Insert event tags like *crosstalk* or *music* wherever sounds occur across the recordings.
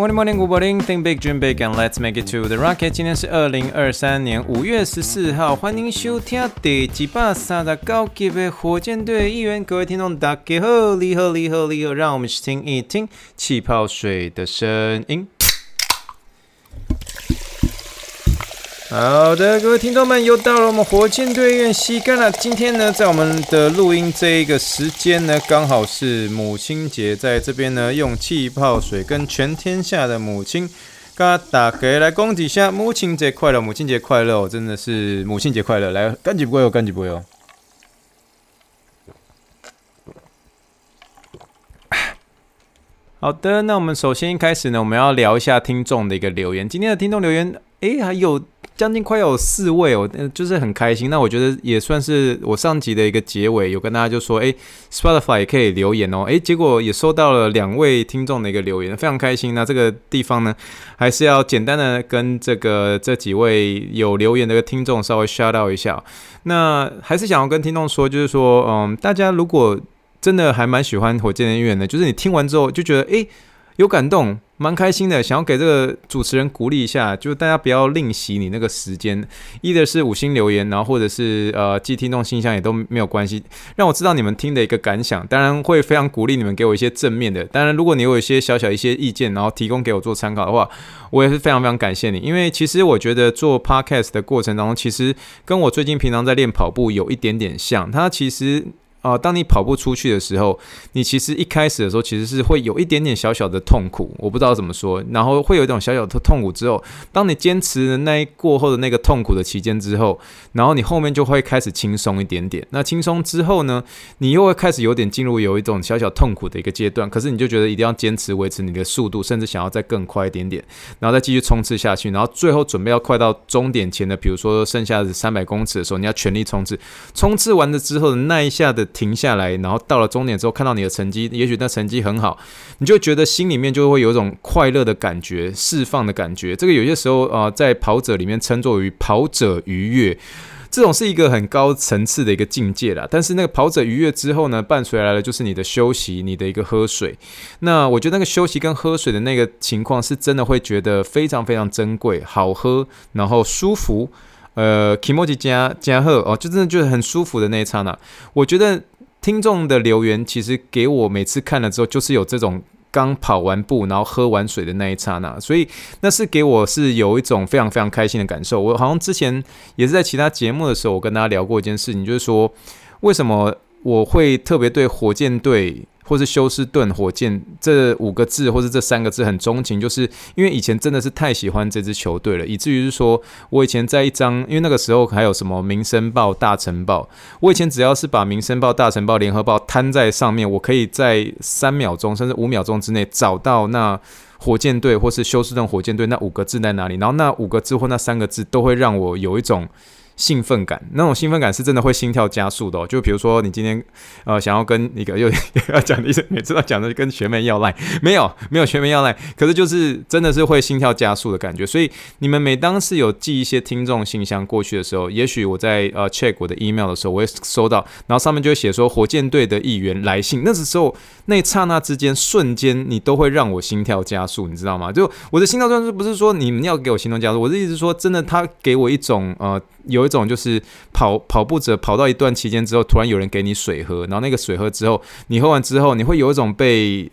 Morning, morning, good morning. Think big, dream big, and let's make it to the rocket. 今天是二零二三年五月十四号，欢迎收听第几把萨的高级的火箭队议员。各位听众，大家好，你好，你好，你好，让我们听一听气泡水的声音。好的，各位听众们，又到了我们火箭队预言时间了。今天呢，在我们的录音这一个时间呢，刚好是母亲节，在这边呢，用气泡水跟全天下的母亲，跟大家来恭喜一下母亲节快乐，母亲节快乐，真的是母亲节快乐，来干几杯哦，干几杯哦。好的，那我们首先一开始呢，我们要聊一下听众的一个留言。今天的听众留言，诶，还有。将近快有四位哦，就是很开心。那我觉得也算是我上集的一个结尾，有跟大家就说，诶，Spotify 也可以留言哦，诶，结果也收到了两位听众的一个留言，非常开心。那这个地方呢，还是要简单的跟这个这几位有留言的听众稍微 shout out 一下。那还是想要跟听众说，就是说，嗯，大家如果真的还蛮喜欢火箭的音乐呢，就是你听完之后就觉得，诶。有感动，蛮开心的，想要给这个主持人鼓励一下，就大家不要吝惜你那个时间，一的是五星留言，然后或者是呃寄听众信箱也都没有关系，让我知道你们听的一个感想，当然会非常鼓励你们给我一些正面的，当然如果你有一些小小一些意见，然后提供给我做参考的话，我也是非常非常感谢你，因为其实我觉得做 podcast 的过程当中，其实跟我最近平常在练跑步有一点点像，它其实。啊、当你跑步出去的时候，你其实一开始的时候其实是会有一点点小小的痛苦，我不知道怎么说，然后会有一种小小的痛苦之后，当你坚持那一过后的那个痛苦的期间之后，然后你后面就会开始轻松一点点。那轻松之后呢，你又会开始有点进入有一种小小痛苦的一个阶段，可是你就觉得一定要坚持维持你的速度，甚至想要再更快一点点，然后再继续冲刺下去，然后最后准备要快到终点前的，比如说剩下的三百公尺的时候，你要全力冲刺，冲刺完了之后的那一下的。停下来，然后到了终点之后，看到你的成绩，也许那成绩很好，你就觉得心里面就会有一种快乐的感觉，释放的感觉。这个有些时候啊、在跑者里面称作于跑者愉悦，这种是一个很高层次的一个境界啦。但是那个跑者愉悦之后呢，伴随来的就是你的休息，你的一个喝水。那我觉得那个休息跟喝水的那个情况，是真的会觉得非常非常珍贵，好喝，然后舒服。呃，kimochi 加加贺哦，就真的就是很舒服的那一刹那。我觉得听众的留言其实给我每次看了之后，就是有这种刚跑完步然后喝完水的那一刹那，所以那是给我是有一种非常非常开心的感受。我好像之前也是在其他节目的时候，我跟大家聊过一件事情，就是说为什么我会特别对火箭队。或是休斯顿火箭这五个字，或是这三个字很钟情，就是因为以前真的是太喜欢这支球队了，以至于是说我以前在一张，因为那个时候还有什么《民生报》《大晨报》，我以前只要是把《民生报》《大晨报》《联合报》摊在上面，我可以在三秒钟甚至五秒钟之内找到那火箭队或是休斯顿火箭队那五个字在哪里，然后那五个字或那三个字都会让我有一种。兴奋感，那种兴奋感是真的会心跳加速的哦。就比如说，你今天呃想要跟一个 *laughs* 又要讲的意思，每次都讲的跟学妹要赖，*laughs* 没有没有学妹要赖，可是就是真的是会心跳加速的感觉。所以你们每当是有寄一些听众信箱过去的时候，也许我在呃 check 我的 email 的时候，我会收到，然后上面就会写说火箭队的议员来信。那时候那刹那之间，瞬间你都会让我心跳加速，你知道吗？就我的心跳加速不是说你们要给我心跳加速，我的意思是说，真的他给我一种呃。有种就是跑跑步者跑到一段期间之后，突然有人给你水喝，然后那个水喝之后，你喝完之后，你会有一种被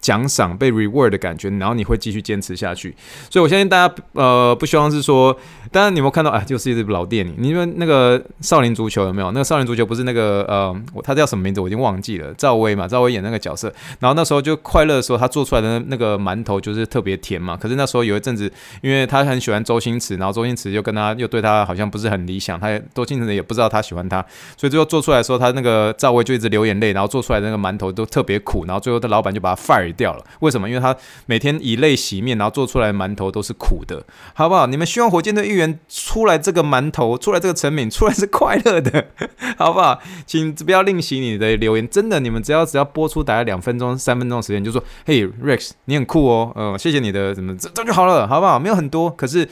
奖赏、被 reward 的感觉，然后你会继续坚持下去。所以我相信大家呃不希望是说。当然，你有没有看到啊？就是一部老电影。你们那个少林足球有没有？那个少林足球不是那个呃，他叫什么名字？我已经忘记了。赵薇嘛，赵薇演那个角色。然后那时候就快乐的时候，他做出来的那个馒头就是特别甜嘛。可是那时候有一阵子，因为他很喜欢周星驰，然后周星驰又跟他又对他好像不是很理想，他也周星驰也不知道他喜欢他，所以最后做出来的时候，他那个赵薇就一直流眼泪，然后做出来的那个馒头都特别苦，然后最后的老板就把他 fire 掉了。为什么？因为他每天以泪洗面，然后做出来的馒头都是苦的，好不好？你们希望火箭队议员出来这个馒头，出来这个成品，出来是快乐的，*laughs* 好不好？请不要吝惜你的留言，真的，你们只要只要播出大概两分钟、三分钟的时间，就说：“嘿，Rex，你很酷哦，呃，谢谢你的什么，这这就好了，好不好？没有很多，可是。”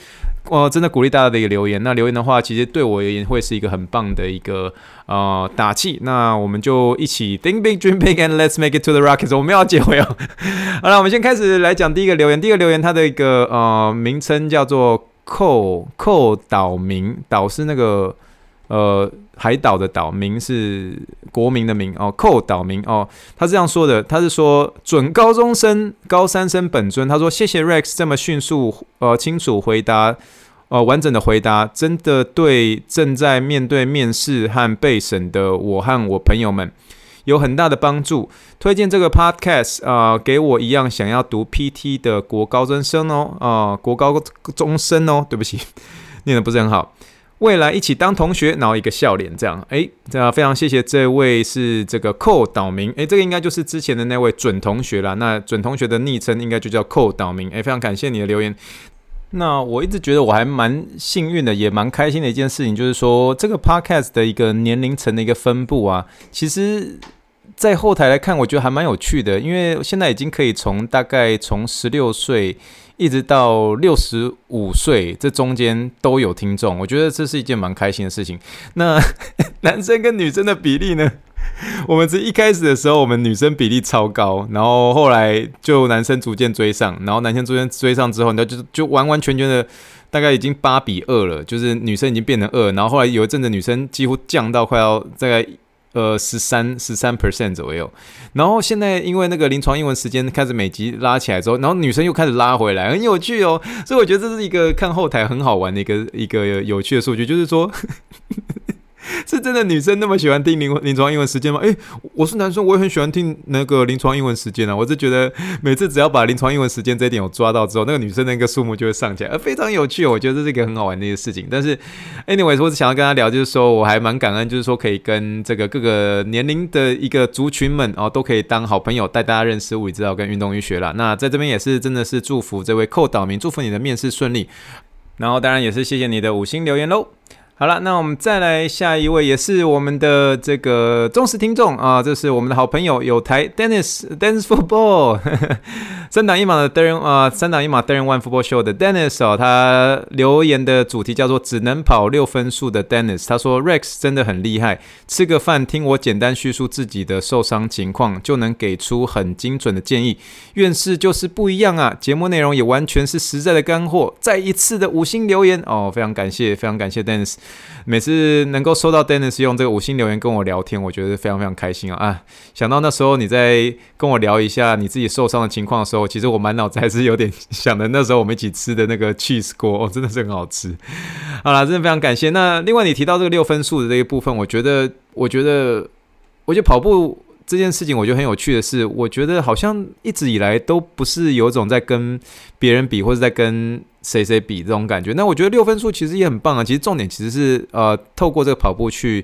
我、真的鼓励大家的一个留言，那留言的话，其实对我而言会是一个很棒的一个呃打气。那我们就一起 think big, dream big, and let's make it to the Rockets。我们要结尾哦。*laughs* 好了，我们先开始来讲第一个留言。第一个留言，它的一个呃名称叫做寇寇岛民，岛是那个呃。海岛的岛，民是国民的民哦，寇岛民哦，他这样说的，他是说准高中生高三生本尊，他说谢谢 Rex 这么迅速呃清楚回答呃完整的回答，真的对正在面对面试和备审的我和我朋友们有很大的帮助，推荐这个 Podcast 啊、给我一样想要读 PT 的国高中生哦啊、国高中生哦，对不起，*laughs* 念的不是很好。未来一起当同学，然后一个笑脸，这样，诶，这样非常谢谢这位是这个寇岛民，诶，这个应该就是之前的那位准同学啦。那准同学的昵称应该就叫寇岛民，诶，非常感谢你的留言。那我一直觉得我还蛮幸运的，也蛮开心的一件事情，就是说这个 podcast 的一个年龄层的一个分布啊，其实，在后台来看，我觉得还蛮有趣的，因为现在已经可以从大概从十六岁。一直到六十五岁，这中间都有听众，我觉得这是一件蛮开心的事情。那 *laughs* 男生跟女生的比例呢？*laughs* 我们是一开始的时候，我们女生比例超高，然后后来就男生逐渐追上，然后男生逐渐追上之后，那就就完完全全的大概已经八比二了，就是女生已经变成二，然后后来有一阵子女生几乎降到快要大概。呃，十三十三 percent 左右，然后现在因为那个临床英文时间开始每集拉起来之后，然后女生又开始拉回来，很有趣哦，所以我觉得这是一个看后台很好玩的一个一个有趣的数据，就是说。*laughs* 是真的女生那么喜欢听临临床英文时间吗？诶、我是男生，我也很喜欢听那个临床英文时间啊。我是觉得每次只要把临床英文时间这一点有抓到之后，那个女生的那个数目就会上起来，非常有趣。我觉得这是一个很好玩的一个事情。但是，anyway，我只想要跟他聊，就是说我还蛮感恩，就是说可以跟这个各个年龄的一个族群们哦，都可以当好朋友，带大家认识物理治疗跟运动医学啦。那在这边也是真的是祝福这位寇岛民，祝福你的面试顺利。然后当然也是谢谢你的五星留言喽。好了，那我们再来下一位，也是我们的这个忠实听众啊，这是我们的好朋友有台 Dennis Dennis Football *laughs* 三档一码的 Darren 啊，三档一码 Darren One Football Show 的 Dennis 哦，他留言的主题叫做只能跑六分数的 Dennis，他说 Rex 真的很厉害，吃个饭听我简单叙述自己的受伤情况，就能给出很精准的建议，院士就是不一样啊，节目内容也完全是实在的干货，再一次的五星留言哦，非常感谢，非常感谢 Dennis。每次能够收到 Dennis 用这个五星留言跟我聊天，我觉得非常非常开心啊！啊，想到那时候你在跟我聊一下你自己受伤的情况的时候，其实我满脑子还是有点想的。那时候我们一起吃的那个 cheese 锅，真的是很好吃。好啦，真的非常感谢。那另外你提到这个六分数的这一部分，我觉得，我觉得，我觉得跑步这件事情，我觉得很有趣的是，我觉得好像一直以来都不是有种在跟别人比，或者在跟。谁谁比这种感觉？那我觉得六分数其实也很棒啊。其实重点其实是呃，透过这个跑步去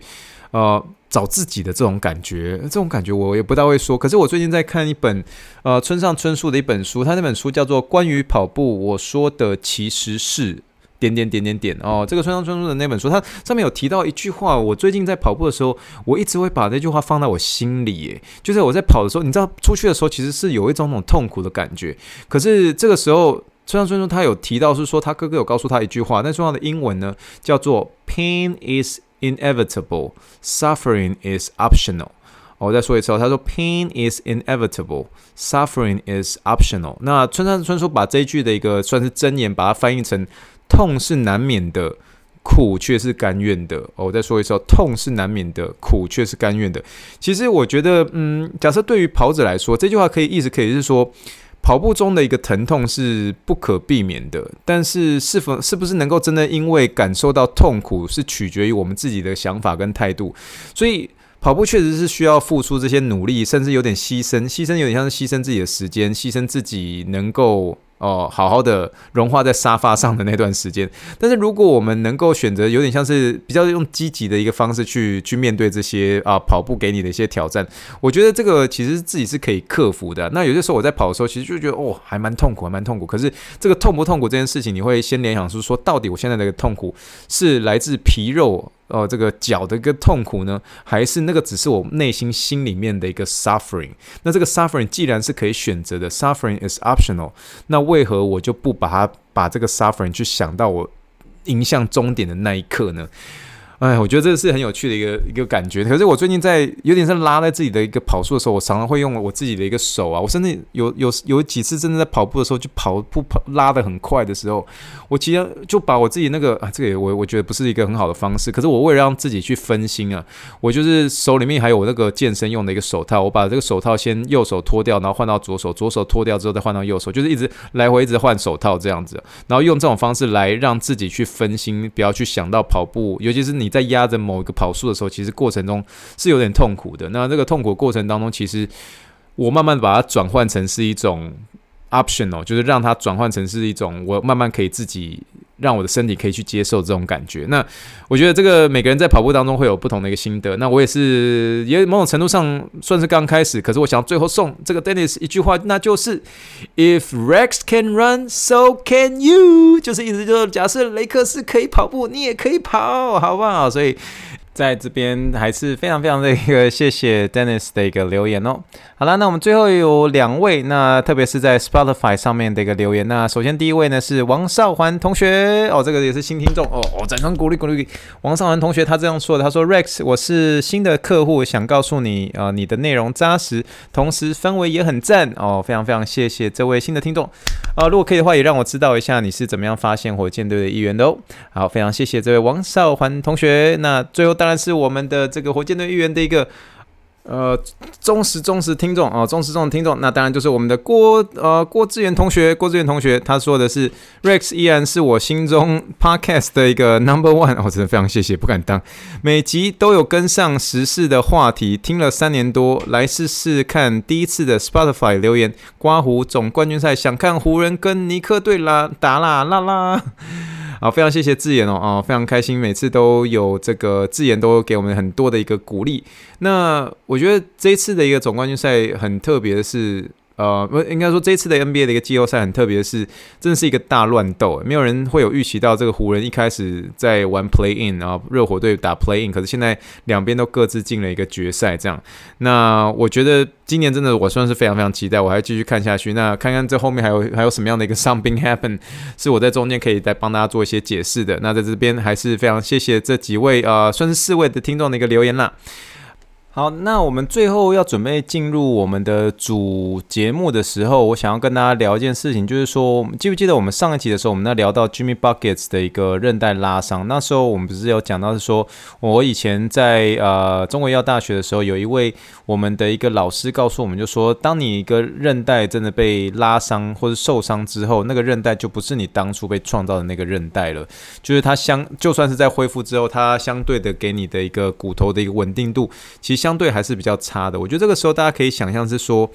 呃找自己的这种感觉。这种感觉我也不大会说。可是我最近在看一本呃村上春树的一本书，他那本书叫做《关于跑步我说的其实是点点点点点》哦。这个村上春树的那本书，它上面有提到一句话。我最近在跑步的时候，我一直会把这句话放在我心里。耶，就是我在跑的时候，你知道出去的时候其实是有一种那种痛苦的感觉。可是这个时候。村上春树他有提到是说，他哥哥有告诉他一句话，那句话的英文呢叫做 “Pain is inevitable, suffering is optional”。我再说一次哦，他说 “Pain is inevitable, suffering is optional”。那村上春树把这一句的一个算是箴言，把它翻译成“痛是难免的，苦却是甘愿的”。我再说一次哦，痛是难免的，苦却是甘愿的。其实我觉得，嗯，假设对于跑者来说，这句话可以意思可以是说。跑步中的一个疼痛是不可避免的，但是是否是不是能够真的因为感受到痛苦，是取决于我们自己的想法跟态度。所以跑步确实是需要付出这些努力，甚至有点牺牲，牺牲有点像是牺牲自己的时间，牺牲自己能够哦，好好的融化在沙发上的那段时间。但是如果我们能够选择有点像是比较用积极的一个方式去去面对这些啊跑步给你的一些挑战，我觉得这个其实自己是可以克服的。那有些时候我在跑的时候，其实就觉得哦，还蛮痛苦，还蛮痛苦。可是这个痛不痛苦这件事情，你会先联想出说，到底我现在的痛苦是来自皮肉？哦，这个脚的一个痛苦呢，还是那个只是我内心心里面的一个 suffering？那这个 suffering 既然是可以选择的，suffering is optional，那为何我就不把它把这个 suffering 去想到我迎向终点的那一刻呢？哎，我觉得这个是很有趣的一个一个感觉。可是我最近在有点是拉在自己的一个跑速的时候，我常常会用我自己的一个手啊，我甚至有有有几次真的在跑步的时候，就跑步跑拉得很快的时候，我其实就把我自己那个啊，这个我我觉得不是一个很好的方式。可是我为了让自己去分心啊，我就是手里面还有我那个健身用的一个手套，我把这个手套先右手脱掉，然后换到左手，左手脱掉之后再换到右手，就是一直来回一直换手套这样子，然后用这种方式来让自己去分心，不要去想到跑步，尤其是你。你在压着某一个跑速的时候，其实过程中是有点痛苦的。那这个痛苦过程当中，其实我慢慢把它转换成是一种 optional，就是让它转换成是一种我慢慢可以自己。让我的身体可以去接受这种感觉。那我觉得这个每个人在跑步当中会有不同的一个心得。那我也是，也某种程度上算是刚开始。可是我想最后送这个 Dennis 一句话，那就是 If Rex can run, so can you。就是意思就是，假设雷克斯可以跑步，你也可以跑，好不好？所以。在这边还是非常非常的一个谢谢 Dennis 的一个留言哦。好了，那我们最后有两位，那特别是在 Spotify 上面的一个留言。那首先第一位呢是王少环同学哦，这个也是新听众哦哦，掌声鼓励鼓励。王少环同学他这样说的，他说 Rex 我是新的客户，想告诉你啊、呃，你的内容扎实，同时氛围也很赞哦，非常非常谢谢这位新的听众啊、如果可以的话，也让我知道一下你是怎么样发现火箭队的一员的哦。好，非常谢谢这位王少环同学。那最后当然是我们的这个火箭队议员的一个呃忠实忠实听众啊，忠实忠实听众，那当然就是我们的郭呃郭志远同学，郭志远同学他说的是 Rex 依然是我心中 Podcast 的一个 Number One，我、真的非常谢谢，不敢当，每集都有跟上时事的话题，听了三年多，来试试看第一次的 Spotify 留言，刮胡总冠军赛想看湖人跟尼克队啦打啦啦啦。好，非常谢谢智妍哦，啊，非常开心，每次都有这个智妍都给我们很多的一个鼓励。那我觉得这一次的一个总冠军赛很特别的是。呃，不应该说这一次的 NBA 的一个季后赛很特别的是，真的是一个大乱斗，没有人会有预期到这个湖人一开始在玩 Play In，然后热火队打 Play In，可是现在两边都各自进了一个决赛，这样。那我觉得今年真的我算是非常非常期待，我还继续看下去。那看看这后面还有还有什么样的一个 something happen，是我在中间可以再帮大家做一些解释的。那在这边还是非常谢谢这几位呃，算是四位的听众的一个留言啦。好，那我们最后要准备进入我们的主节目的时候，我想要跟大家聊一件事情，就是说，记不记得我们上一集的时候，我们在聊到 Jimmy Buckets 的一个韧带拉伤，那时候我们不是有讲到是说，我以前在呃中国医药大学的时候，有一位我们的一个老师告诉我们，就说，当你一个韧带真的被拉伤或者受伤之后，那个韧带就不是你当初被创造的那个韧带了，就是它相就算是在恢复之后，它相对的给你的一个骨头的一个稳定度，其实。相对还是比较差的，我觉得这个时候大家可以想象是说。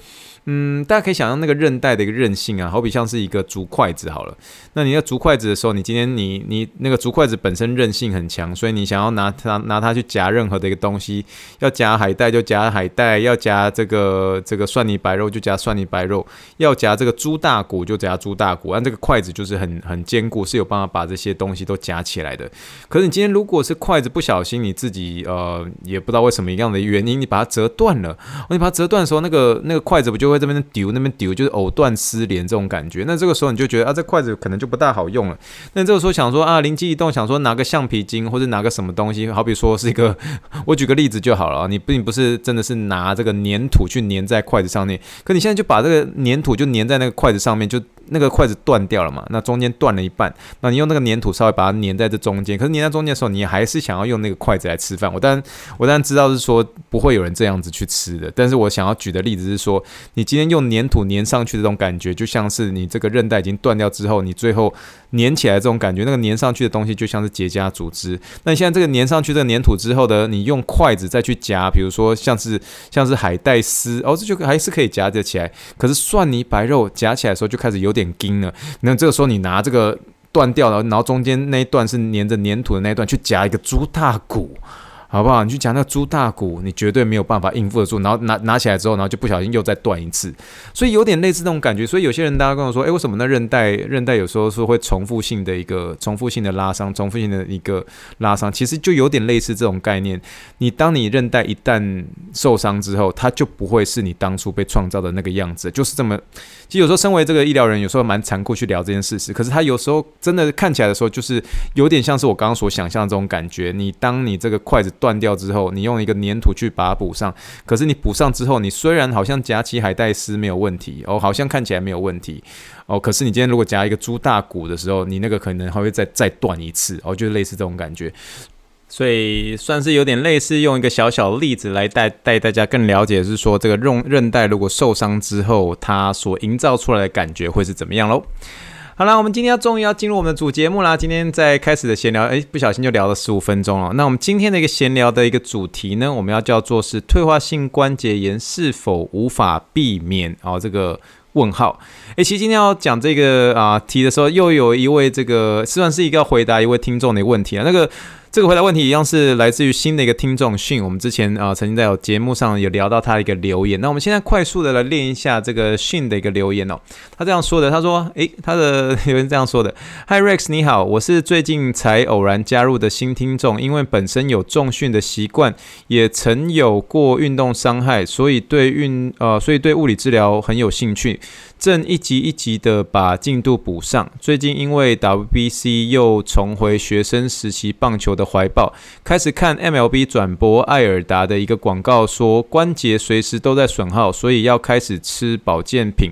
嗯，大家可以想象那个韧带的一个韧性啊，好比像是一个竹筷子好了。那你要竹筷子的时候，你今天你你那个竹筷子本身韧性很强，所以你想要拿它拿它去夹任何的一个东西，要夹海带就夹海带，要夹这个这个蒜泥白肉就夹蒜泥白肉，要夹这个猪大骨就夹猪大骨，按这个筷子就是很很坚固，是有办法把这些东西都夹起来的。可是你今天如果是筷子不小心你自己呃也不知道为什么一样的原因，你把它折断了，你把它折断的时候，那个那个筷子不就会这边丢那边丢，就是藕断丝连这种感觉。那这个时候你就觉得啊，这筷子可能就不大好用了。那这个时候想说啊，灵机一动，想说拿个橡皮筋或者拿个什么东西，好比说是一个，我举个例子就好了。你并不是真的是拿这个粘土去粘在筷子上面，可你现在就把这个粘土就粘在那个筷子上面就。那个筷子断掉了嘛？那中间断了一半，那你用那个粘土稍微把它粘在这中间。可是粘在中间的时候，你还是想要用那个筷子来吃饭。我当然，我当然知道是说不会有人这样子去吃的。但是我想要举的例子是说，你今天用粘土粘上去这种感觉，就像是你这个韧带已经断掉之后，你最后粘起来这种感觉，那个粘上去的东西就像是结痂组织。那你现在这个粘上去这个粘土之后的，你用筷子再去夹，比如说像是像是海带丝，哦，这就还是可以夹得起来。可是蒜泥白肉夹起来的时候就开始有点。点筋了。那这个时候你拿这个断掉了，然后中间那一段是粘着粘土的那一段去夹一个猪大骨。好不好？你去讲那猪大骨，你绝对没有办法应付得住。然后拿拿起来之后，然后就不小心又再断一次，所以有点类似那种感觉。所以有些人大家跟我说，诶，为什么那韧带韧带有时候是会重复性的一个重复性的拉伤，重复性的一个拉伤，其实就有点类似这种概念。你当你韧带一旦受伤之后，它就不会是你当初被创造的那个样子，就是这么。其实有时候身为这个医疗人，有时候蛮残酷去聊这件事实。可是他有时候真的看起来的时候，就是有点像是我刚刚所想象的这种感觉。你当你这个筷子。断掉之后，你用一个粘土去把它补上。可是你补上之后，你虽然好像夹起海带丝没有问题哦，好像看起来没有问题哦。可是你今天如果夹一个猪大骨的时候，你那个可能还会再再断一次哦，就类似这种感觉。所以算是有点类似，用一个小小的例子来带带大家更了解，是说这个韧韧带如果受伤之后，它所营造出来的感觉会是怎么样喽？好了，我们今天要终于要进入我们的主节目啦。今天在开始的闲聊，诶，不小心就聊了十五分钟了。那我们今天的一个闲聊的一个主题呢，我们要叫做是退化性关节炎是否无法避免？哦，这个问号。诶，其实今天要讲这个啊题的时候，又有一位这个算是一个回答一位听众的问题啊，那个。这个回答问题一样是来自于新的一个听众讯，我们之前啊、曾经在有节目上有聊到他的一个留言，那我们现在快速的来练一下这个讯的一个留言哦。他这样说的，他说：“诶，他的留言这样说的，Hi Rex，你好，我是最近才偶然加入的新听众，因为本身有重训的习惯，也曾有过运动伤害，所以对运呃，所以对物理治疗很有兴趣。”正一级一级的把进度补上。最近因为 WBC 又重回学生时期棒球的怀抱，开始看 MLB 转播艾尔达的一个广告，说关节随时都在损耗，所以要开始吃保健品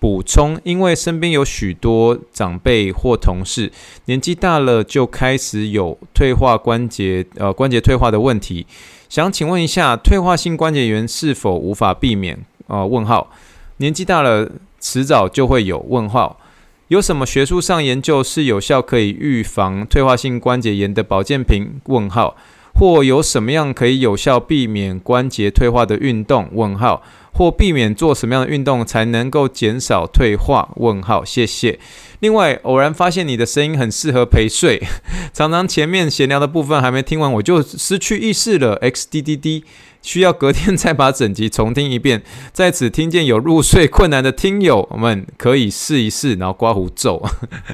补充。因为身边有许多长辈或同事年纪大了就开始有退化关节呃关节退化的问题，想请问一下，退化性关节炎是否无法避免？呃，问号，年纪大了。迟早就会有问号，有什么学术上研究是有效可以预防退化性关节炎的保健品？问号，或有什么样可以有效避免关节退化的运动？问号，或避免做什么样的运动才能够减少退化？问号，谢谢。另外，偶然发现你的声音很适合陪睡，*laughs* 常常前面闲聊的部分还没听完，我就失去意识了。xddd。需要隔天再把整集重听一遍。在此听见有入睡困难的听友们，可以试一试，然后刮胡咒。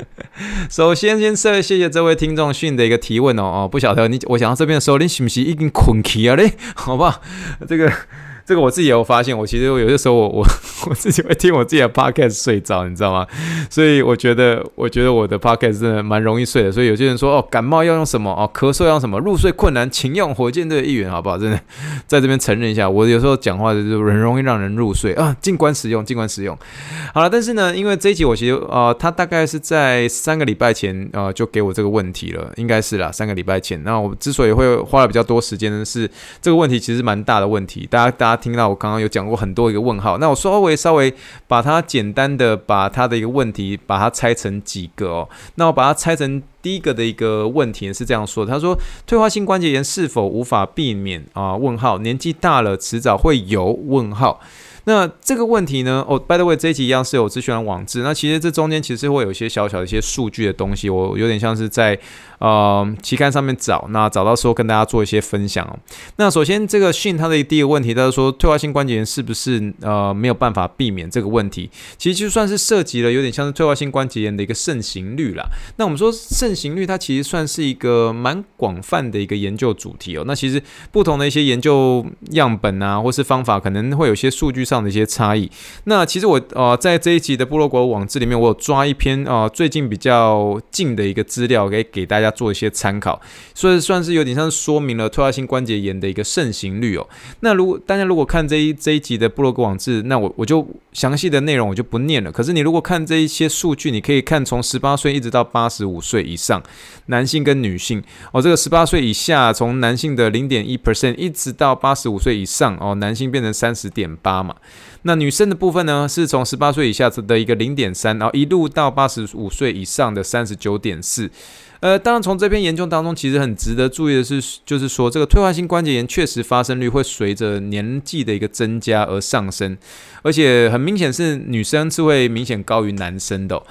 *laughs* 首先，先谢谢这位听众讯的一个提问哦哦，不晓得你，我想到这边的时候，你是不是已经困起了嘞？*laughs* 好不好？这个。这个我自己也有发现，我其实我有些时候我 *laughs* 我我自己会听我自己的 podcast 睡着，你知道吗？所以我觉得我觉得我的 podcast 真的蛮容易睡的。所以有些人说哦，感冒要用什么哦，咳嗽要用什么，入睡困难请用火箭队的一员，好不好？真的在这边承认一下，我有时候讲话就是很容易让人入睡啊，尽管使用，尽管使用。好了，但是呢，因为这一集我其实呃，他大概是在三个礼拜前呃就给我这个问题了，应该是啦，三个礼拜前。那我之所以会花了比较多时间呢，是这个问题其实蛮大的问题，大家大家。听到我刚刚有讲过很多一个问号，那我稍微稍微把它简单的把它的一个问题把它拆成几个哦，那我把它拆成第一个的一个问题是这样说，他说退化性关节炎是否无法避免啊？问号，年纪大了迟早会有？问号。那这个问题呢？哦，by the way，这一集一样是有资讯网志。那其实这中间其实会有一些小小的一些数据的东西，我有点像是在呃期刊上面找，那找到时候跟大家做一些分享哦。那首先这个讯它的第一个问题，他说退化性关节炎是不是呃没有办法避免这个问题？其实就算是涉及了有点像是退化性关节炎的一个盛行率啦。那我们说盛行率它其实算是一个蛮广泛的一个研究主题哦。那其实不同的一些研究样本啊，或是方法，可能会有些数据上。上的一些差异。那其实我呃在这一集的部落格网志里面，我有抓一篇啊、呃、最近比较近的一个资料，给给大家做一些参考，所以算是有点像说明了退化性关节炎的一个盛行率哦。那如果大家如果看这一这一集的部落格网志，那我我就详细的内容我就不念了。可是你如果看这一些数据，你可以看从十八岁一直到八十五岁以上，男性跟女性哦，这个十八岁以下从男性的零点一 percent 一直到八十五岁以上哦，男性变成三十点八嘛。那女生的部分呢，是从十八岁以下的一个零点三，然后一路到八十五岁以上的三十九点四。呃，当然从这篇研究当中，其实很值得注意的是，就是说这个退化性关节炎确实发生率会随着年纪的一个增加而上升，而且很明显是女生是会明显高于男生的。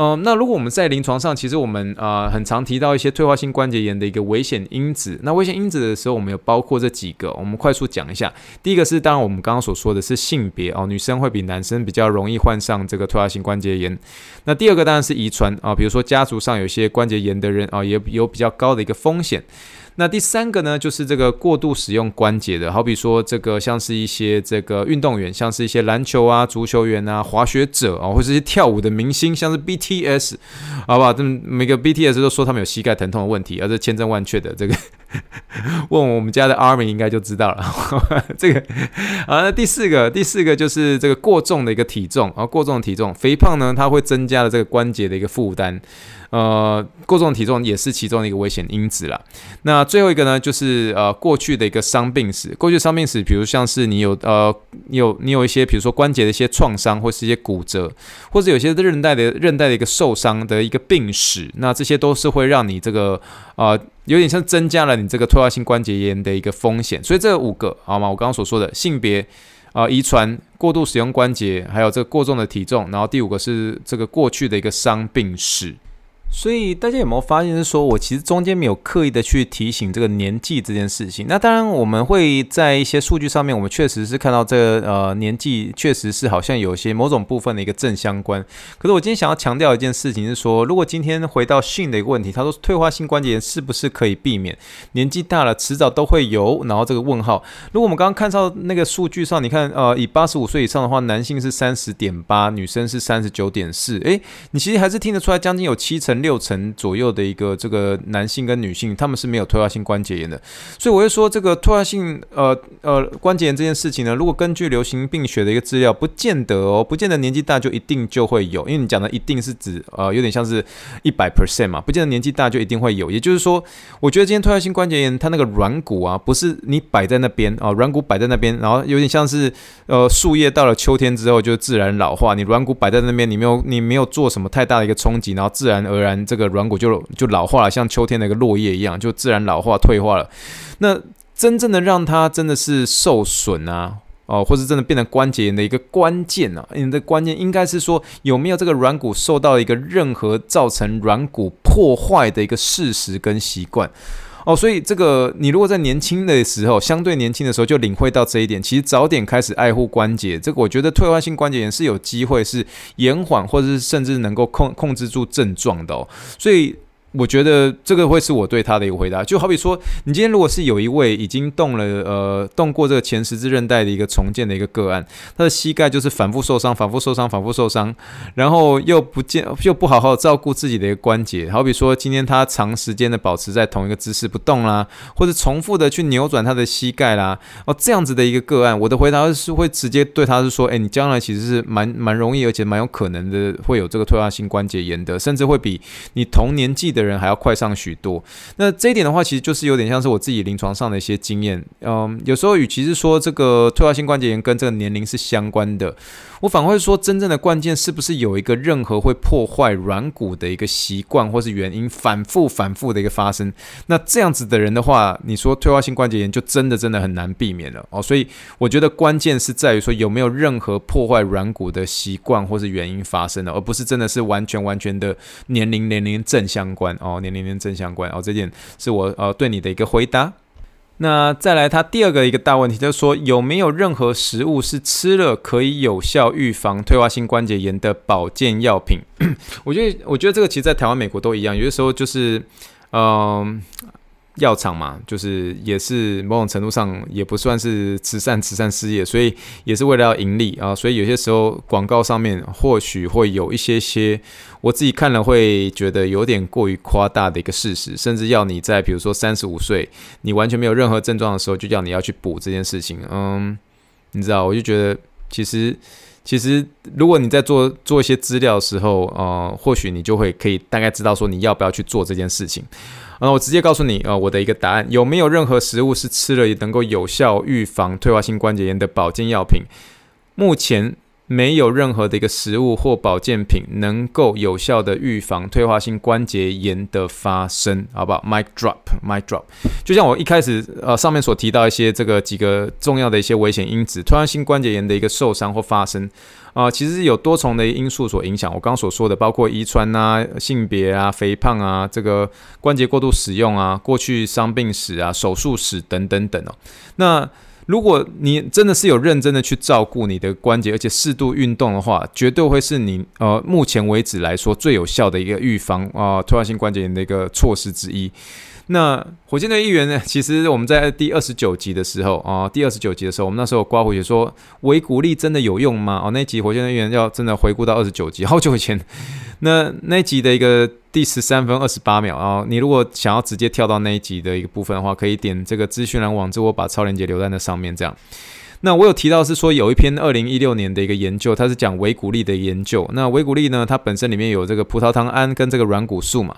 嗯、呃，那如果我们在临床上，其实我们啊、呃、很常提到一些退化性关节炎的一个危险因子。那危险因子的时候，我们有包括这几个，我们快速讲一下。第一个是当然我们刚刚所说的是性别哦，女生会比男生比较容易患上这个退化性关节炎。那第二个当然是遗传啊，比如说家族上有些关节炎的人啊，也有比较高的一个风险。那第三个呢，就是这个过度使用关节的，好比说这个像是一些这个运动员，像是一些篮球啊、足球员啊、滑雪者啊，或者一些跳舞的明星，像是 BTS，好不好？这每个 BTS 都说他们有膝盖疼痛的问题，而是千真万确的。这个 *laughs* 问我们家的 Army 应该就知道了。*laughs* 这个啊，那第四个，第四个就是这个过重的一个体重啊，过重的体重，肥胖呢，它会增加了这个关节的一个负担。呃，过重体重也是其中的一个危险因子啦。那最后一个呢，就是呃过去的一个伤病史。过去伤病史，比如像是你有呃你有你有一些，比如说关节的一些创伤，或是一些骨折，或者有些韧带的韧带的一个受伤的一个病史，那这些都是会让你这个呃有点像增加了你这个退化性关节炎的一个风险。所以这五个好吗？我刚刚所说的性别啊、遗传、过度使用关节，还有这个过重的体重，然后第五个是这个过去的一个伤病史。所以大家有没有发现是说，我其实中间没有刻意的去提醒这个年纪这件事情。那当然，我们会在一些数据上面，我们确实是看到这个呃年纪确实是好像有些某种部分的一个正相关。可是我今天想要强调一件事情是说，如果今天回到性的一个问题，他说退化性关节炎是不是可以避免？年纪大了迟早都会有。然后这个问号，如果我们刚刚看到那个数据上，你看呃以八十五岁以上的话，男性是三十点八，女生是三十九点四。诶，你其实还是听得出来，将近有七成。六成左右的一个这个男性跟女性，他们是没有退化性关节炎的，所以我会说这个退化性呃呃关节炎这件事情呢，如果根据流行病学的一个资料，不见得哦，不见得年纪大就一定就会有，因为你讲的一定是指呃有点像是一百 percent 嘛，不见得年纪大就一定会有。也就是说，我觉得今天退化性关节炎它那个软骨啊，不是你摆在那边啊，软骨摆在那边，然后有点像是呃树叶到了秋天之后就自然老化，你软骨摆在那边，你没有你没有做什么太大的一个冲击，然后自然而然。然这个软骨就就老化了，像秋天的一个落叶一样，就自然老化退化了。那真正的让它真的是受损啊，哦，或是真的变成关节炎的一个关键啊，你的关键应该是说有没有这个软骨受到一个任何造成软骨破坏的一个事实跟习惯。哦，所以这个你如果在年轻的时候，相对年轻的时候就领会到这一点，其实早点开始爱护关节，这个我觉得退化性关节炎是有机会是延缓，或者是甚至能够控控制住症状的哦，所以。我觉得这个会是我对他的一个回答，就好比说，你今天如果是有一位已经动了呃动过这个前十字韧带的一个重建的一个个案，他的膝盖就是反复受伤、反复受伤、反复受伤，然后又不见又不好好照顾自己的一个关节，好比说今天他长时间的保持在同一个姿势不动啦，或者重复的去扭转他的膝盖啦，哦这样子的一个个案，我的回答是会直接对他是说，哎，你将来其实是蛮蛮容易，而且蛮有可能的会有这个退化性关节炎的，甚至会比你同年纪的。的人还要快上许多。那这一点的话，其实就是有点像是我自己临床上的一些经验。嗯，有时候与其是说这个退化性关节炎跟这个年龄是相关的。我反会说，真正的关键是不是有一个任何会破坏软骨的一个习惯或是原因，反复反复的一个发生？那这样子的人的话，你说退化性关节炎就真的真的很难避免了哦。所以我觉得关键是在于说有没有任何破坏软骨的习惯或是原因发生的，而不是真的是完全完全的年龄年龄正相关哦，年龄年正相关哦。这点是我呃对你的一个回答。那再来，他第二个一个大问题就是说，有没有任何食物是吃了可以有效预防退化性关节炎的保健药品？*coughs* 我觉得，我觉得这个其实，在台湾、美国都一样，有的时候就是，嗯、药厂嘛，就是也是某种程度上也不算是慈善慈善事业，所以也是为了要盈利啊，所以有些时候广告上面或许会有一些些，我自己看了会觉得有点过于夸大的一个事实，甚至要你在比如说三十五岁，你完全没有任何症状的时候，就叫你要去补这件事情，嗯，你知道，我就觉得其实其实如果你在做做一些资料的时候，呃，或许你就会可以大概知道说你要不要去做这件事情。啊，我直接告诉你啊，我的一个答案，有没有任何食物是吃了也能够有效预防退化性关节炎的保健药品？目前。没有任何的一个食物或保健品能够有效的预防退化性关节炎的发生，好不好？Mic drop，Mic drop。就像我一开始呃上面所提到一些这个几个重要的一些危险因子，退化性关节炎的一个受伤或发生啊、其实是有多重的因素所影响。我刚刚所说的，包括遗传啊、性别啊、肥胖啊、这个关节过度使用啊、过去伤病史啊、手术史等等等哦。那如果你真的是有认真的去照顾你的关节，而且适度运动的话，绝对会是你呃目前为止来说最有效的一个预防啊、呃、退化性关节炎的一个措施之一。那火箭队议员呢？*laughs* 其实我们在第二十九集的时候啊，第二十九集的时候，我们那时候刮胡子说维骨力真的有用吗？哦，那集火箭队议员要真的回顾到二十九集，好久以前。那 *laughs* 那集的一个第十三分二十八秒啊，你如果想要直接跳到那一集的一个部分的话，可以点这个资讯栏网址，我把超链接留在那上面，这样。那我有提到是说有一篇二零一六年的一个研究，它是讲维骨力的研究。那维骨力呢，它本身里面有这个葡萄糖胺跟这个软骨素嘛。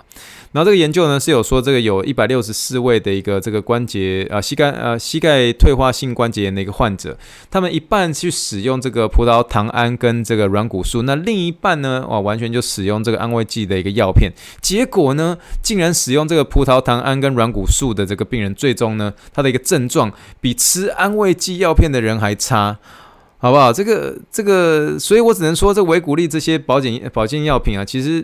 然后这个研究呢是有说这个有一百六十四位的一个这个关节啊膝盖呃膝盖退化性关节炎的一个患者，他们一半去使用这个葡萄糖胺跟这个软骨素，那另一半呢哇完全就使用这个安慰剂的一个药片。结果呢，竟然使用这个葡萄糖胺跟软骨素的这个病人，最终呢他的一个症状比吃安慰剂药片的人。人还差，好不好？这个这个，所以我只能说，这维骨力这些保健保健药品啊，其实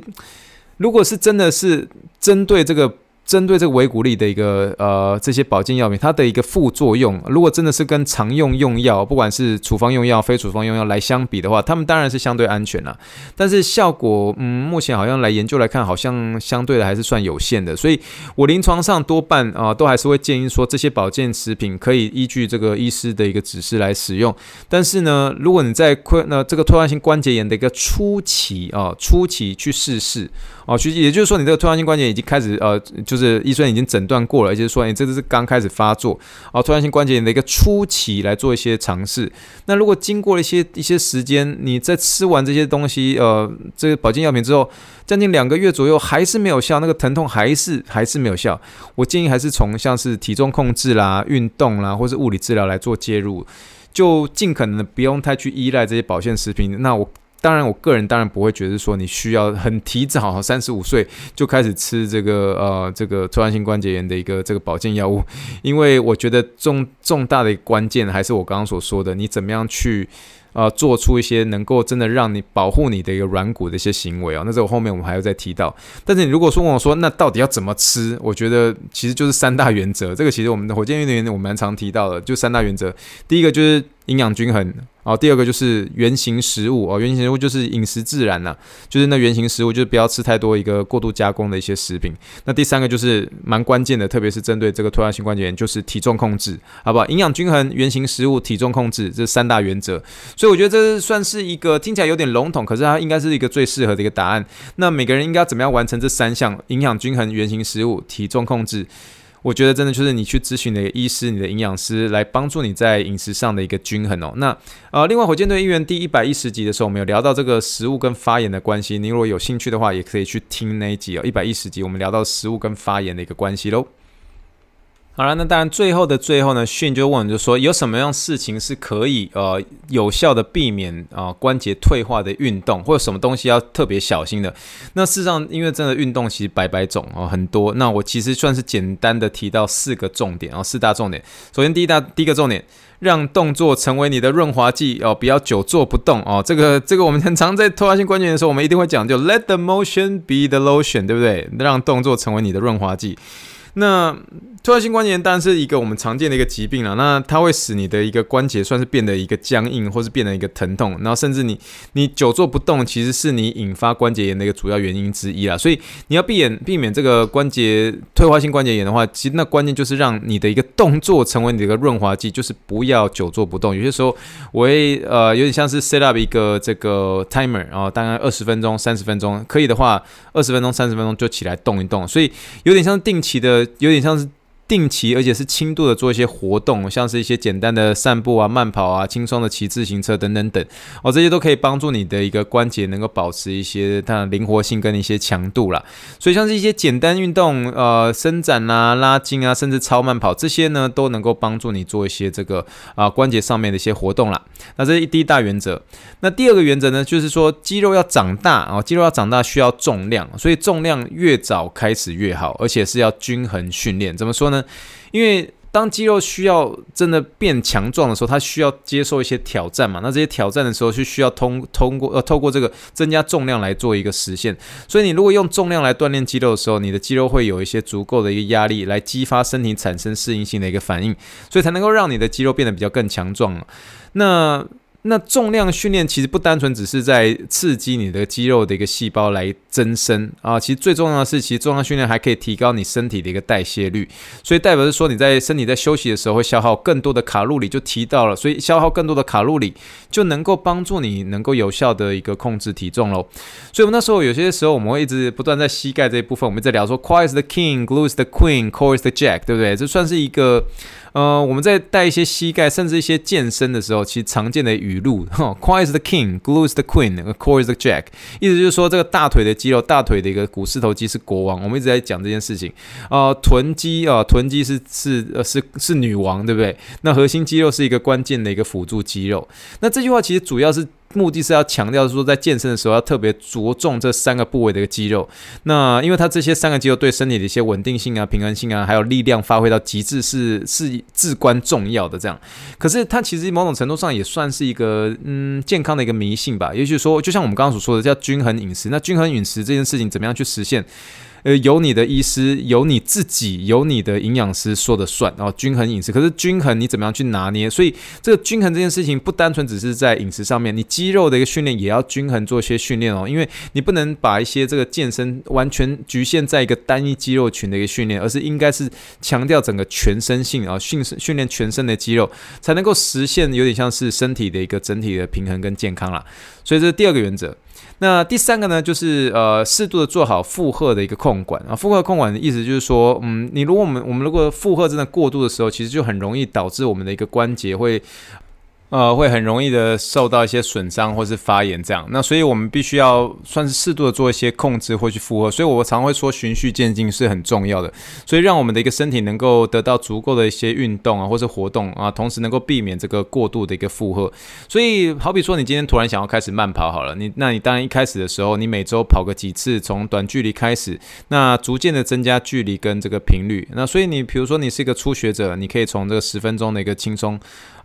如果是真的是针对这个。针对这个维骨力的一个呃这些保健药品，它的一个副作用，如果真的是跟常用用药，不管是处方用药、非处方用药来相比的话，它们当然是相对安全了。但是效果，嗯，目前好像来研究来看，好像相对的还是算有限的。所以我临床上多半啊、都还是会建议说，这些保健食品可以依据这个医师的一个指示来使用。但是呢，如果你在困那这个退化性关节炎的一个初期啊，初期去试试。哦，其实也就是说，你这个退化性关节已经开始，呃，就就是医生已经诊断过了，也就是说，你这个是刚开始发作，哦，突然性关节炎的一个初期来做一些尝试。那如果经过了一些一些时间，你在吃完这些东西，呃，这个保健药品之后，将近两个月左右还是没有效，那个疼痛还是还是没有效，我建议还是从像是体重控制啦、运动啦，或是物理治疗来做介入，就尽可能的不用太去依赖这些保健食品。那我。当然，我个人当然不会觉得说你需要很提早，三十五岁就开始吃这个呃这个突然性关节炎的一个这个保健药物，因为我觉得重 *laughs* 重大的关键还是我刚刚所说的，你怎么样去。呃，做出一些能够真的让你保护你的一个软骨的一些行为啊，那这个后面我们还要再提到。但是你如果说问我说，那到底要怎么吃？我觉得其实就是三大原则。这个其实我们的火箭运动员我们蛮常提到的，就三大原则。第一个就是营养均衡。哦，第二个就是原型食物哦，原型食物就是饮食自然呐、就是那原型食物就是不要吃太多一个过度加工的一些食品。那第三个就是蛮关键的，特别是针对这个退化性关节炎，就是体重控制，好不好？营养均衡、原型食物、体重控制这三大原则。所以我觉得这算是一个听起来有点笼统，可是它应该是一个最适合的一个答案。那每个人应该怎么样完成这三项：营养均衡、原型食物、体重控制？我觉得真的就是你去咨询你的医师、你的营养师来帮助你在饮食上的一个均衡哦。那呃，另外火箭队议员第一百一十集的时候，我们有聊到这个食物跟发炎的关系。您如果有兴趣的话，也可以去听那一集哦。一百一十集我们聊到食物跟发炎的一个关系喽。好了，那当然最后的最后呢，迅就问，就说有什么样事情是可以呃有效的避免啊、呃、关节退化的运动，或者什么东西要特别小心的？那事实上，因为真的运动其实百百种哦，很多。那我其实算是简单的提到四个重点哦，四大重点。首先，第一大第一个重点，让动作成为你的润滑剂哦，不要久坐不动哦。这个这个我们很常在退化性关节炎的时候，我们一定会讲，就 Let the motion be the lotion，对不对？让动作成为你的润滑剂。那退化性关节炎当然是一个我们常见的一个疾病了，那它会使你的一个关节算是变得一个僵硬，或是变得一个疼痛，然后甚至你你久坐不动，其实是你引发关节炎的一个主要原因之一啦。所以你要避免避免这个关节退化性关节炎的话，其实那关键就是让你的一个动作成为你的一个润滑剂，就是不要久坐不动。有些时候我会呃有点像是 set up 一个这个 timer，然后大概二十分钟、三十分钟，可以的话二十分钟、三十分钟就起来动一动。所以有点像定期的，有点像是。定期而且是轻度的做一些活动，像是一些简单的散步啊、慢跑啊、轻松的骑自行车等等等，哦，这些都可以帮助你的一个关节能够保持一些它的灵活性跟一些强度啦。所以像是一些简单运动，呃，伸展啊、拉筋啊，甚至超慢跑这些呢，都能够帮助你做一些这个啊、关节上面的一些活动啦。那这是第一大原则。那第二个原则呢，就是说肌肉要长大啊，肌肉要长大需要重量，所以重量越早开始越好，而且是要均衡训练。怎么说呢？因为当肌肉需要真的变强壮的时候，它需要接受一些挑战嘛。那这些挑战的时候，是需要通通过呃透过这个增加重量来做一个实现。所以你如果用重量来锻炼肌肉的时候，你的肌肉会有一些足够的一个压力来激发身体产生适应性的一个反应，所以才能够让你的肌肉变得比较更强壮。那那重量训练其实不单纯只是在刺激你的肌肉的一个细胞来增生啊，其实最重要的是，其实重量训练还可以提高你身体的一个代谢率，所以代表是说你在身体在休息的时候会消耗更多的卡路里，就提到了，所以消耗更多的卡路里就能够帮助你能够有效的一个控制体重喽。所以我们那时候有些时候我们会一直不断在膝盖这一部分，我们在聊说，Quad is the king, glue is the queen, core is the jack，对不对？这算是一个。呃，我们在带一些膝盖，甚至一些健身的时候，其实常见的语录，，*laughs* Quad is the king, glute is the queen, core is the jack，意思就是说，这个大腿的肌肉，大腿的一个股四头肌是国王。我们一直在讲这件事情。呃，臀肌啊，臀肌是是呃是是女王，对不对？那核心肌肉是一个关键的一个辅助肌肉。那这句话其实主要是。目的是要强调说，在健身的时候要特别着重这三个部位的一个肌肉。那因为它这些三个肌肉对身体的一些稳定性啊、平衡性啊，还有力量发挥到极致是是至关重要的。这样，可是它其实某种程度上也算是一个嗯健康的一个迷信吧。也就是说，就像我们刚刚所说的，叫均衡饮食。那均衡饮食这件事情怎么样去实现？呃，由你的医师，由你自己，由你的营养师说的算哦。均衡饮食，可是均衡你怎么样去拿捏？所以这个均衡这件事情不单纯只是在饮食上面，你肌肉的一个训练也要均衡做一些训练哦。因为你不能把一些这个健身完全局限在一个单一肌肉群的一个训练，而是应该是强调整个全身性啊，训训练全身的肌肉，才能够实现有点像是身体的一个整体的平衡跟健康啦。所以这是第二个原则。那第三个呢，就是呃，适度的做好负荷的一个控管啊。负荷控管的意思就是说，嗯，你如果我们我们如果负荷真的过度的时候，其实就很容易导致我们的一个关节会。呃，会很容易的受到一些损伤或是发炎这样，那所以我们必须要算是适度的做一些控制或去负荷，所以我常会说循序渐进是很重要的，所以让我们的一个身体能够得到足够的一些运动啊，或是活动啊，同时能够避免这个过度的一个负荷。所以好比说你今天突然想要开始慢跑好了，你那你当然一开始的时候，你每周跑个几次，从短距离开始，那逐渐的增加距离跟这个频率。那所以你比如说你是一个初学者，你可以从这个十分钟的一个轻松。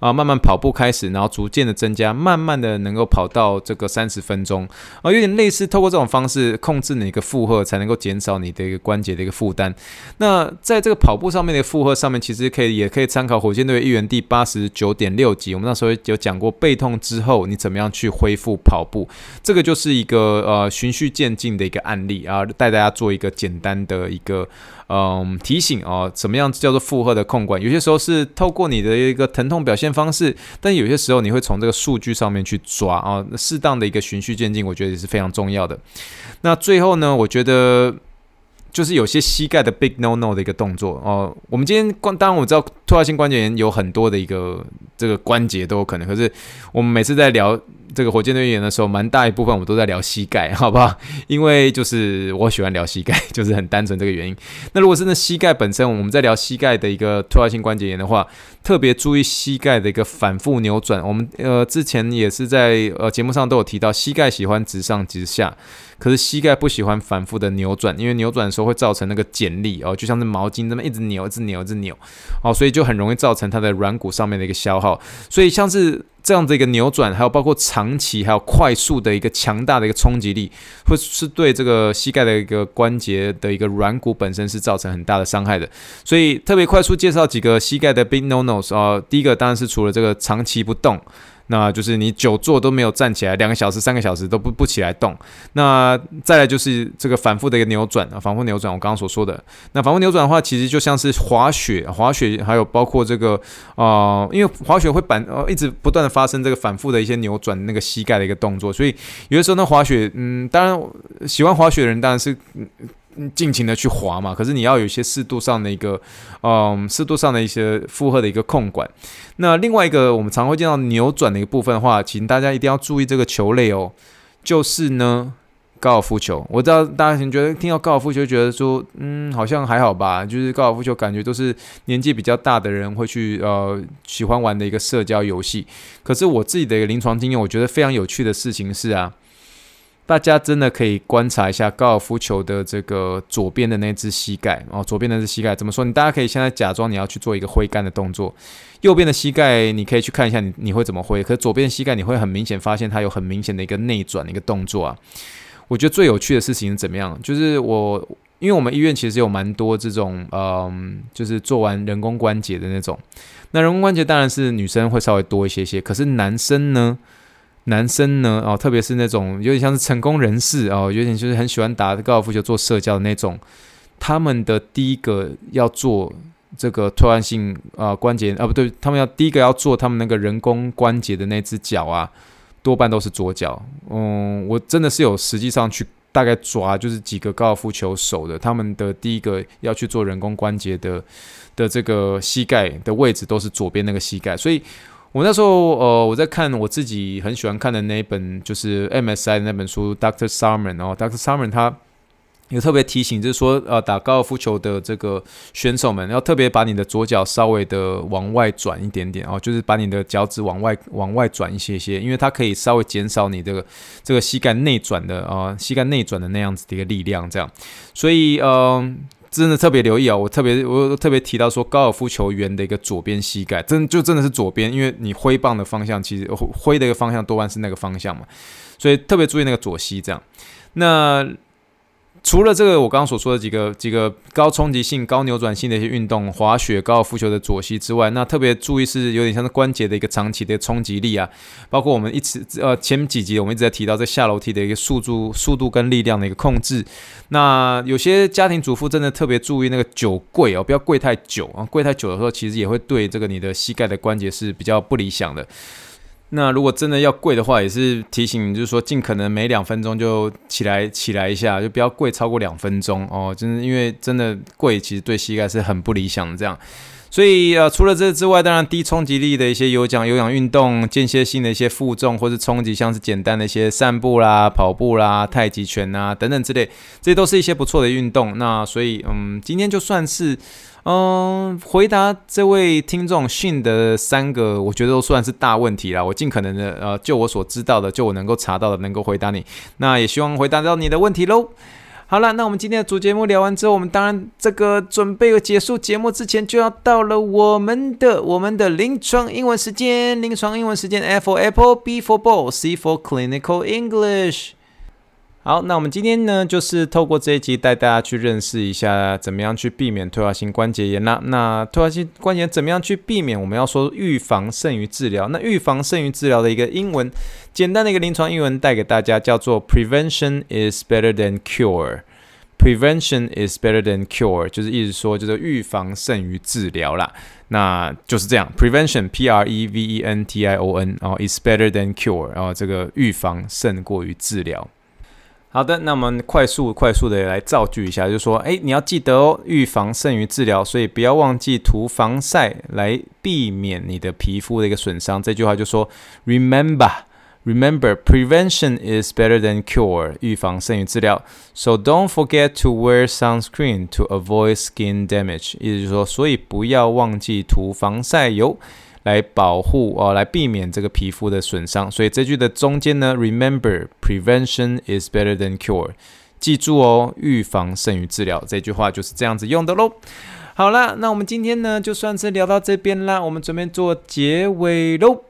啊，慢慢跑步开始，然后逐渐的增加，慢慢的能够跑到这个三十分钟，啊，有点类似透过这种方式控制你一个负荷，才能够减少你的一个关节的一个负担。那在这个跑步上面的负荷上面，其实可以也可以参考火箭队一员第八十九点六集，我们那时候有讲过背痛之后你怎么样去恢复跑步，这个就是一个呃循序渐进的一个案例啊，带大家做一个简单的一个。嗯，提醒哦，怎么样叫做负荷的控管？有些时候是透过你的一个疼痛表现方式，但有些时候你会从这个数据上面去抓啊，适当的一个循序渐进，我觉得也是非常重要的。那最后呢，我觉得就是有些膝盖的 big no no 的一个动作哦。我们今天关，当然我知道突发性关节炎有很多的一个这个关节都有可能，可是我们每次在聊。这个火箭队员的时候，蛮大一部分我都在聊膝盖，*laughs* 好不好？因为就是我喜欢聊膝盖，*laughs* 就是很单纯这个原因。那如果是那膝盖本身，我们在聊膝盖的一个退化性关节炎的话，特别注意膝盖的一个反复扭转。我们呃之前也是在呃节目上都有提到，膝盖喜欢直上直下，可是膝盖不喜欢反复的扭转，因为扭转的时候会造成那个剪力哦，就像是毛巾这么一直扭、一直扭、一直扭，哦，所以就很容易造成它的软骨上面的一个消耗。所以像是。这样的一个扭转，还有包括长期还有快速的一个强大的一个冲击力，会是对这个膝盖的一个关节的一个软骨本身是造成很大的伤害的。所以特别快速介绍几个膝盖的 big no nos 啊，第一个当然是除了这个长期不动。那就是你久坐都没有站起来，两个小时、三个小时都不不起来动。那再来就是这个反复的一个扭转啊，反复扭转。我刚刚所说的那反复扭转的话，其实就像是滑雪，滑雪还有包括这个啊、因为滑雪会板呃一直不断的发生这个反复的一些扭转那个膝盖的一个动作，所以有的时候呢滑雪，嗯，当然喜欢滑雪的人当然是嗯。尽情的去滑嘛。可是你要有一些适度上的一个，嗯，适度上的一些负荷的一个控管。那另外一个我们常会见到扭转的一个部分的话，请大家一定要注意这个球类哦，就是呢。高尔夫球，我知道大家可能觉得听到高尔夫球，觉得说，嗯，好像还好吧。就是高尔夫球，感觉都是年纪比较大的人会去呃喜欢玩的一个社交游戏。可是我自己的一个临床经验，我觉得非常有趣的事情是啊，大家真的可以观察一下高尔夫球的这个左边的那只膝盖哦，左边那只膝盖怎么说？你大家可以现在假装你要去做一个挥杆的动作，右边的膝盖你可以去看一下你你会怎么挥。可是左边膝盖你会很明显发现它有很明显的一个内转的一个动作啊。我觉得最有趣的事情是怎么样？就是我，因为我们医院其实有蛮多这种，嗯，就是做完人工关节的那种。那人工关节当然是女生会稍微多一些些，可是男生呢？男生呢？哦，特别是那种有点像是成功人士哦，有点就是很喜欢打高尔夫球做社交的那种，他们的第一个要做这个退化性啊关节啊，不对，他们要第一个要做他们那个人工关节的那只脚啊。多半都是左脚，嗯，我真的是有实际上去大概抓，就是几个高尔夫球手的，他们的第一个要去做人工关节的的这个膝盖的位置都是左边那个膝盖，所以我那时候呃我在看我自己很喜欢看的那一本就是 MSI 那本书，Dr. Sarman，然后 Dr. Sarman 他。有特别提醒，就是说，呃，打高尔夫球的这个选手们，要特别把你的左脚稍微的往外转一点点哦，就是把你的脚趾往外往外转一些些，因为它可以稍微减少你这个这个膝盖内转的啊、膝盖内转的那样子的一个力量，这样。所以，嗯、呃，真的特别留意啊、我特别我特别提到说，高尔夫球员的一个左边膝盖，真就真的是左边，因为你挥棒的方向其实挥的一个方向多半是那个方向嘛，所以特别注意那个左膝这样。那除了这个，我刚刚所说的几个几个高冲击性、高扭转性的一些运动，滑雪、高尔夫球的左膝之外，那特别注意是有点像是关节的一个长期的冲击力啊，包括我们一直呃前几集我们一直在提到这下楼梯的一个速度、速度跟力量的一个控制。那有些家庭主妇真的特别注意那个久跪哦，不要跪太久啊，跪太久的时候其实也会对这个你的膝盖的关节是比较不理想的。那如果真的要跪的话，也是提醒，就是说尽可能每两分钟就起来起来一下，就不要跪超过两分钟哦。真的，因为真的跪其实对膝盖是很不理想的。这样，所以呃，除了这之外，当然低冲击力的一些有氧有氧运动，间歇性的一些负重或是冲击，像是简单的一些散步啦、跑步啦、太极拳啊等等之类，这些都是一些不错的运动。那所以嗯，今天就算是。嗯，回答这位听众讯的三个，我觉得都算是大问题啦。我尽可能的，呃，就我所知道的，就我能够查到的，能够回答你。那也希望回答到你的问题喽。好了，那我们今天的主节目聊完之后，我们当然这个准备结束节目之前，就要到了我们的我们的临床英文时间。临床英文时间，F for Apple，B for Ball，C for Clinical English。好，那我们今天呢，就是透过这一集带大家去认识一下，怎么样去避免退化性关节炎啦。那退化性关节炎怎么样去避免？我们要说预防胜于治疗。那预防胜于治疗的一个英文，简单的一个临床英文带给大家，叫做 Prevention is better than cure。Prevention is better than cure，就是意思说，就是预防胜于治疗啦。那就是这样，Prevention，P R E V E N T I O N，然后 is better than cure，然后这个预防胜过于治疗。好的，那我们快速快速的来造句一下，就说，哎，你要记得哦，预防胜于治疗，所以不要忘记涂防晒来避免你的皮肤的一个损伤。这句话就说，Remember，Remember，Prevention is better than cure，预防胜于治疗。So don't forget to wear sunscreen to avoid skin damage。意思就是说，所以不要忘记涂防晒油。来保护哦，来避免这个皮肤的损伤。所以这句的中间呢，Remember prevention is better than cure。记住哦，预防胜于治疗。这句话就是这样子用的喽。好啦，那我们今天呢，就算是聊到这边啦，我们准备做结尾喽。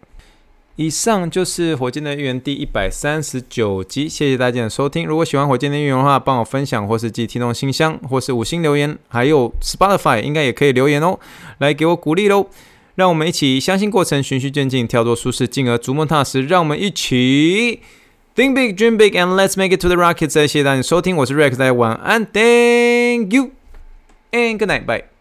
以上就是火箭的预言第一百三十九集，谢谢大家的收听。如果喜欢火箭的预言的话，帮我分享或是寄听众信箱，或是五星留言，还有 Spotify 应该也可以留言哦，来给我鼓励喽。让我们一起相信过程，循序渐进，跳脱舒适，进而逐梦踏实。让我们一起 think big, dream big, and let's make it to the rocket。谢谢大家收听，我是 Rex，大家晚安，Thank you and good night, bye。